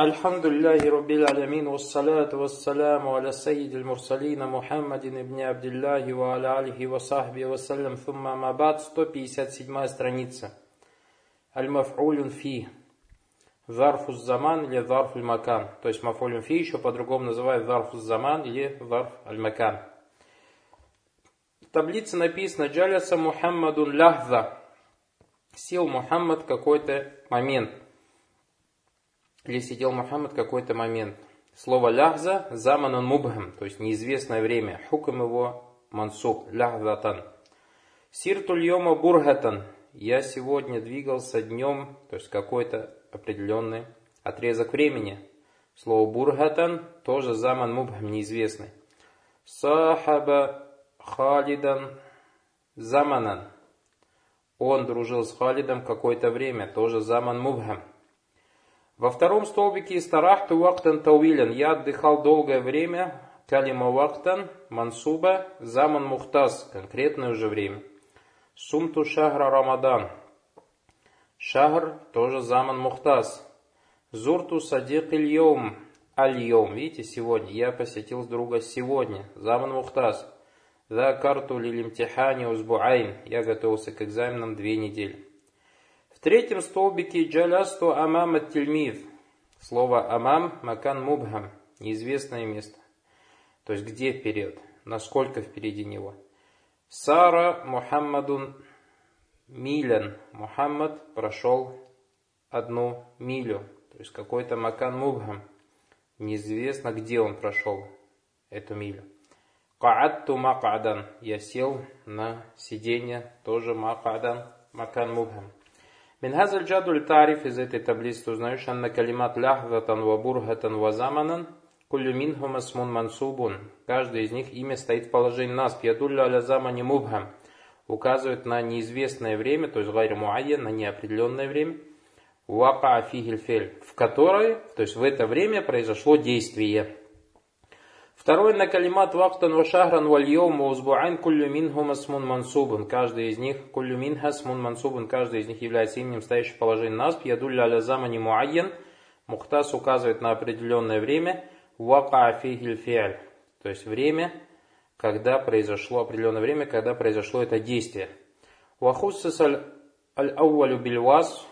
الحمد لله رب العالمين والصلاة والسلام على سيد المرسلين محمد بن عبد الله وعلى آله وصحبه وسلم ثم ما بعد 157 страница Аль-Маф'улюн фи Зарфу заман или Зарфу макан То есть Маф'улюн фи еще по-другому называют Зарфу заман или Зарф аль-Макан. В таблице написано Джаляса Мухаммадун ляхза Сел Мухаммад какой-то момент Или сидел Мухаммад какой-то момент. Слово ляхза заманан мубхам, то есть неизвестное время. Хукам его мансуб, ляхзатан. Сиртуль йома бургатан. Я сегодня двигался днем, то есть какой-то определенный отрезок времени. Слово бургатан тоже заман мубхам, неизвестный. Сахаба халидан заманан. Он дружил с Халидом какое-то время, тоже заман мубхам. Во втором столбике «Истарахту вактан тауилен» «Я отдыхал долгое время» «Калима вактан» «Мансуба» «Заман мухтаз» конкретное уже время. «Сумту шахра рамадан» «Шахр» тоже «Заман мухтаз». «Зурту садик ильйом» «Аль-йом» Видите, сегодня. Я посетил друга сегодня. «Заман мухтаз». «За карту лилимтихани узбуайн» Я готовился к экзаменам две недели третьем столбике джалясту амам тельмид. Слово амам макан мубхам. Неизвестное место. То есть где вперед? Насколько впереди него? Сара Мухаммадун милян. Мухаммад прошел одну милю. То есть какой-то макан мубхам. Неизвестно, где он прошел эту милю. Каатту макадан. Я сел на сиденье, тоже макадан, макан мубхам. Минхазаль джадуль тариф из этой таблицы узнаешь, ляхватан ва бурхатан ва заманан кулю минхум асмун мансубун. Каждый из них имя стоит в положении насб. Ядулля аля замани мубхам. Указывает на неизвестное время, то есть гайр муайен, на неопределенное время. Вака афигильфель, в которой, то есть в это время произошло действие. Второй на калимат вахтан ва шахран валь йом узбуайн куллю минхум асмун мансубун. Каждый из них, куллю минха асмун мансубун, каждый из них является именем, стоящим в положении насб. Ядулля аля замани муайен. Мухтас указывает на определенное время. Вака афигиль фиаль. То есть время, когда произошло, определенное время, когда произошло это действие. Вахуссас аль-ауалю бильвас.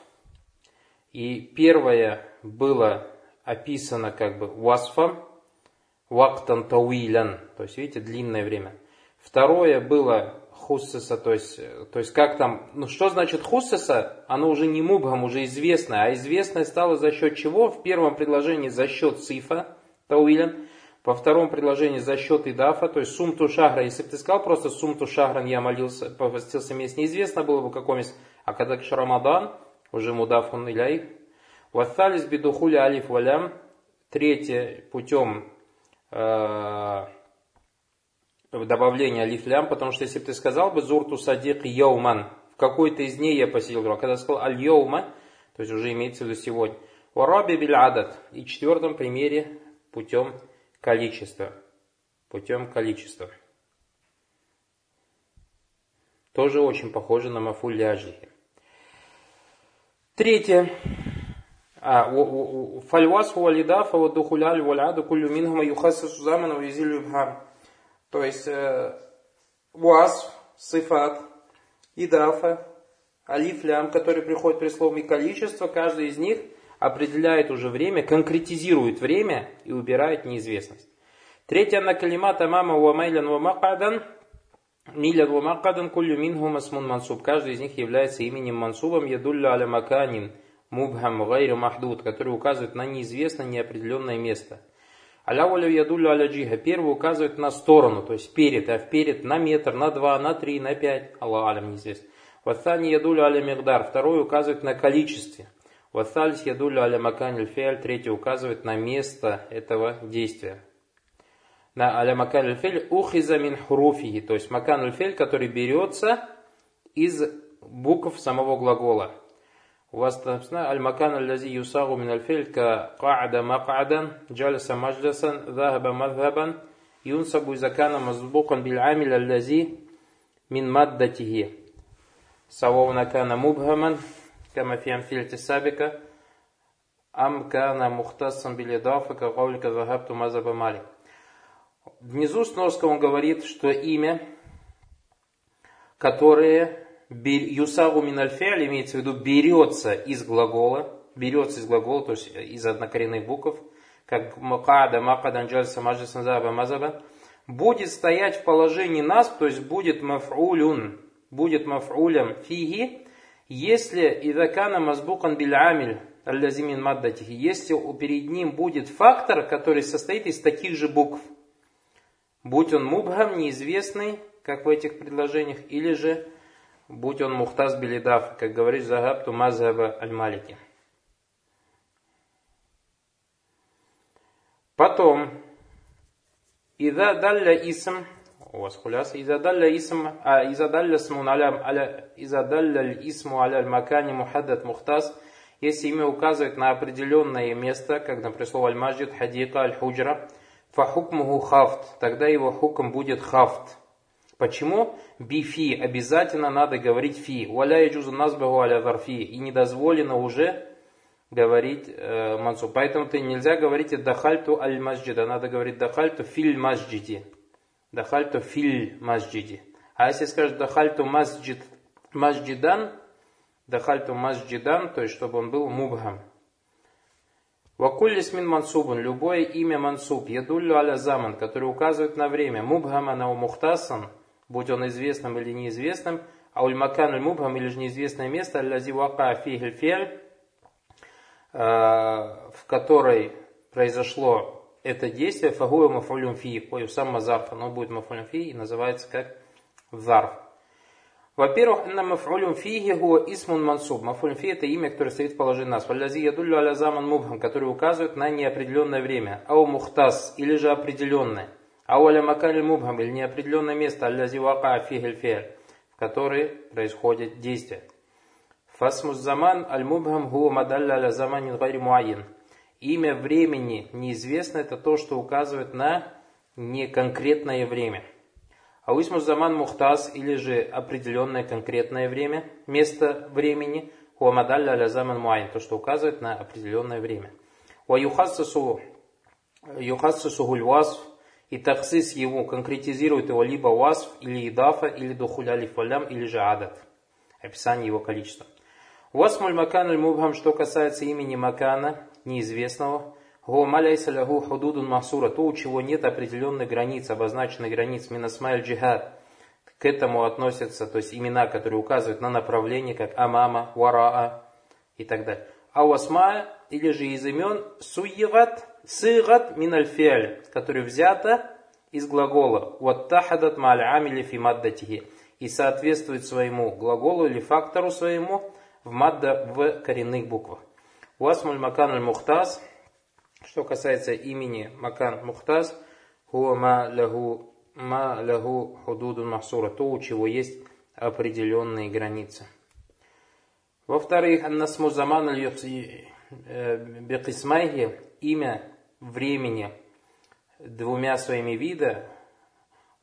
И первое было описано как бы васфом, вактан тауилян, то есть, видите, длинное время. Второе было хуссеса, то есть, то есть как там, ну что значит хуссеса? Оно уже не мубхам, уже известное, а известное стало за счет чего? В первом предложении за счет цифа, тауилян, во втором предложении за счет идафа, то есть сумту шахра. Если бы ты сказал просто сумту шахран, я молился, постился месяц, неизвестно было бы каком месте. А когда к Рамадан, уже мудафун иляй. Вассалис бидухуля алиф валям. Третье, путем Э, добавление алиф-лям, потому что если бы ты сказал бы зурту садик йоуман, в какой-то из дней я посетил друга, когда сказал аль-йоума, то есть уже имеется в виду сегодня, вараби биль адат, и четвертом примере путем количества, путем количества. Тоже очень похоже на мафуль. Третье. Фальвас валидафа ва духуляль валяду кулю минхума юхасасу замана уизилю ибхам. То есть вас, сифат, идафа, алиф, лям, который приходит при слове количество, каждый из них определяет уже время, конкретизирует время и убирает неизвестность. Третье на калимата мама ва майлян ва макадан, милян ва макадан кулю минхума смун мансуб. Каждый из них является именем мансубом ядулля аля маканин мубхам гайру махдуд, который указывает на неизвестное неопределенное место. Алявалю ядулю аля джиха. Первый указывает на сторону, то есть перед, а вперед на метр, на два, на три, на пять. Аллах алям неизвестно. Ваthани ядулю аля мигдар. Второй указывает на количестве. Ваthалис ядулю аля маканиль фиаль. Третий указывает на место этого действия. На аля маканиль фиаль ухиза мин хуруфиhi. То есть маканиль фиаль, который берется из букв самого глагола. У вас написано «Аль-макан аллази юсагу мин аль-филь ка ка'ада мак'адан, джалиса маджласан, захаба мадхабан, юнсабу изакана мазбукан биль амиль аллази мин маддатихи». سواء كان مبهما كما في أمثلة السابقة ам кана мухтасам билидафа каулика захабту мазаба малик. Внизу сноска он говорит, что имя, которое юсагу минальфиаль, имеется в виду берется из глагола, берется из глагола, то есть из однокоренных букв, как макада, макадан, джальса, мазаба, будет стоять в положении нас, то есть будет маф'улюн, будет маф'улям фиги, если идакана мазбукан биль амиль, аллазимин маддатихи, если перед ним будет фактор, который состоит из таких же букв, будь он мубхам, неизвестный, как в этих предложениях, или же будь он мухтаз билидав, как говорит Загабту Мазхаба Аль-Малики. Потом, Иза далля исм, у вас хуляс, Иза далля исм, а Иза далля смун аля, Иза далля исму аля макани мухаддат мухтаз, если имя указывает на определенное место, как, например, слово аль-маджид, хадика, аль-худжра, фахукмуху хафт, тогда его хукм будет хафт. Почему? Бифи. Обязательно надо говорить фи. Валя яджузу назбаху аля зарфи. И не дозволено уже говорить э, мансу. Поэтому ты нельзя говорить дахальту аль масджида. Надо говорить дахальту филь масджиди. Дахальту филь масджиди. А если скажешь дахальту масджид, масджидан, дахальту масджидан, то есть чтобы он был мубхам. Вакуллис мин мансубун, любое имя мансуб, ядуллю аля заман, который указывает на время, мубхама на мухтасан, будь он известным или неизвестным, а ульмакан мубхам или же неизвестное место, аллази вака фиаль, э, в которой произошло это действие, фагуя мафулюм фи, ой, сам мазарф, оно будет мафулюм фи и называется как зарф. Во-первых, на мафулюм фиги гуа исмун мансуб. Мафулюм фи это имя, которое стоит в положении нас. Валязи ядуллю аля заман мубхам, который указывает на неопределенное время. Ау мухтас, или же определенное. Ау аля макали мубхам, или неопределенное место. Алязи вака фигель в которой происходит действие. Фасмус заман аль мубхам гуа мадалля аля заманин гайри муайин. Имя времени неизвестно, это то, что указывает на неконкретное время. Ауисму заман мухтаз или же определенное конкретное время, место времени, хуамадалля аля заман муайн, то, что указывает на определенное время. Ва юхассасу васф, и таксис его конкретизирует его либо васф, или идафа, или духуля лифалям, или же адат. Описание его количества. Васмуль макан аль мубхам, что касается имени макана, неизвестного, Гуамаляйса лягу худудун махсура, то, у чего нет определенной границ, обозначенной границ, минасмайль джихад. К этому относятся, то есть имена, которые указывают на направление, как амама, вараа и так далее. А у асмая, или же из имен, суегат, сыгат миналь фиаль, который взято из глагола, ваттахадат ма'аль амили фи маддатихи, и соответствует своему глаголу или фактору своему в мадда в коренных буквах. Уасмуль макан аль мухтаз, что касается имени Макан Мухтаз, хуа ма лаху ма лаху худудун махсура, то, у чего есть определенные границы. Во-вторых, аннасму заман э, бекисмайхи, имя времени двумя своими вида,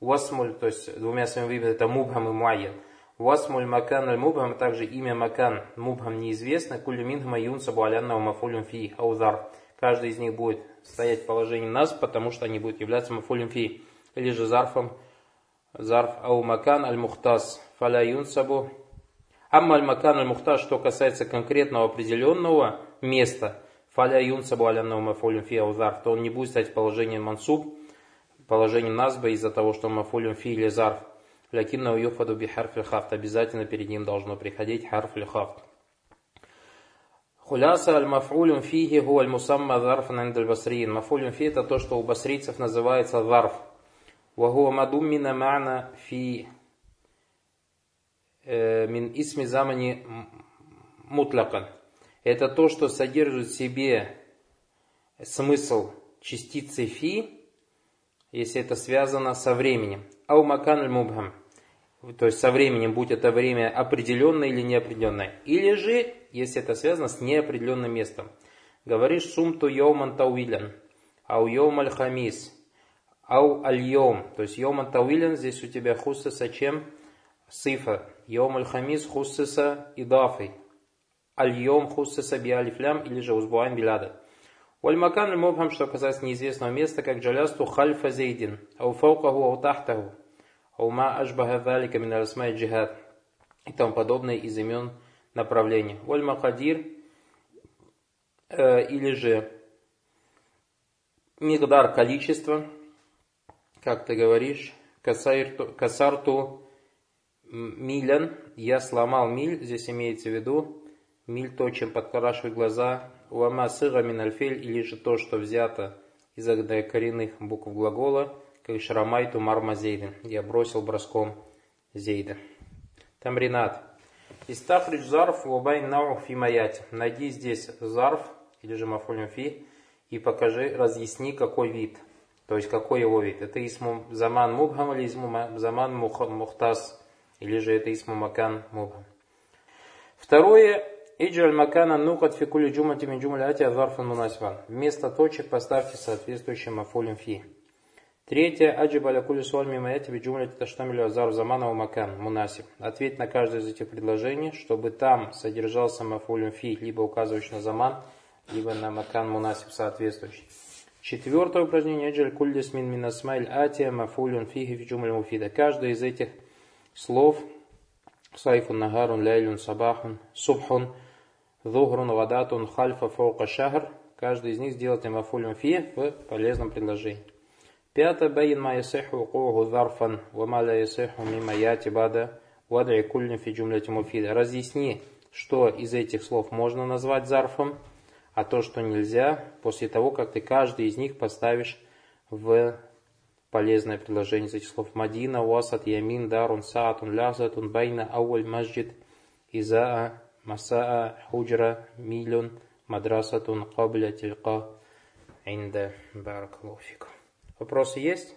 васмуль, то есть двумя своими видами, это мубхам и муайян. Васмуль макан аль мубхам, также имя макан мубхам неизвестно, кулю минхма юнсабу алянна мафулюм фи аузар каждый из них будет стоять в положении нас, потому что они будут являться мафулем фи, или же зарфом, зарф аумакан аль-мухтас, фаля юнсабу. Амма аль-макан аль-мухтас, что касается конкретного определенного места, фаля юнсабу аляннау мафулем фи аузарф, то он не будет стоять в положении мансуб, положении назба из-за того, что мафулем фи или зарф. Лякинна юфаду би хафт. Обязательно перед ним должно приходить харф хафт. Хуляса аль-маф'улюн фиги гу аль-мусамма зарфан анд аль-басриин. Маф'улюн фи это то, что у басрийцев называется зарф. Вагуа мадуммина ма'на фи мин исми замани мутлакан. Это то, что содержит в себе смысл частицы фи, если это связано со временем. Ау макан аль-мубхам. То есть со временем, будь это время определенное или неопределенное. Или же если это связано с неопределенным местом. Говоришь сумту йоман тауилян, ау йом хамис, ау аль йом. То есть йоман тауилян, здесь у тебя хуссаса чем? Йом аль хамис хуссаса идафой. аль-йом хусса саби алифлям или же узбуайн биляда. Вальмакан мубхам, что касается неизвестного места, как джалясту хальфа зейдин, ау фаукаху, ау тахтаху, ау ма ажбаха залика мин расмай джихад и тому подобное из имен направления. Вальмакадир э, или же мигдар количество, как ты говоришь, касарту, милян, я сломал миль, здесь имеется в виду, миль то, чем подкрашивать глаза, уама сыра минальфель, или же то, что взято из коренных букв глагола, как шрамайту марма зейден, я бросил броском зейда. Тамринат. Истахридж зарф вабайн нау фи. Найди здесь зарф, или же мафулюм фи, и покажи, разъясни, какой вид. То есть, какой его вид. Это исму заман мубхам или исму заман мухтас, или же это исму макан мубхам. Второе, Иджаль макана нукат фи кули джумати мин джумляти азарфан мунасифан. Вместо точек поставьте соответствующий мафулем фи. Третье. Аджиб аля кули суаль мимо эти джумляти таштамилю азар замана макан мунасиф. Ответь на каждое из этих предложений, чтобы там содержался мафулем фи, либо указывающий на заман, либо на макан мунасиф соответствующий. Четвертое упражнение. Аджаль куллис мин минасмайль атия мафулюн фихи в джумль муфида. Каждое из этих слов Сайфун нагарун ляйлюн сабахун субхун Зухрун вадатун хальфа фаука шахр. Каждый из них сделать мафулем фи в полезном предложении. Пятое. Байн ма ясиху кугу зарфан, ва ма ла ясиху мимо яти бада, вадри кульни фи джумляти муфида. Разъясни, что из этих слов можно назвать зарфом, а то, что нельзя, после того, как ты каждый из них поставишь в полезное предложение из этих слов. Мадина, Уасат, Ямин, Дарун, Саатун, Лязатун, Байна, Ауль, Маджид, Изаа, Масаа, Худжра, Милюн, Мадрасатун, Кабля, Тилька, Инда, Баракалуфик. Вопросы есть?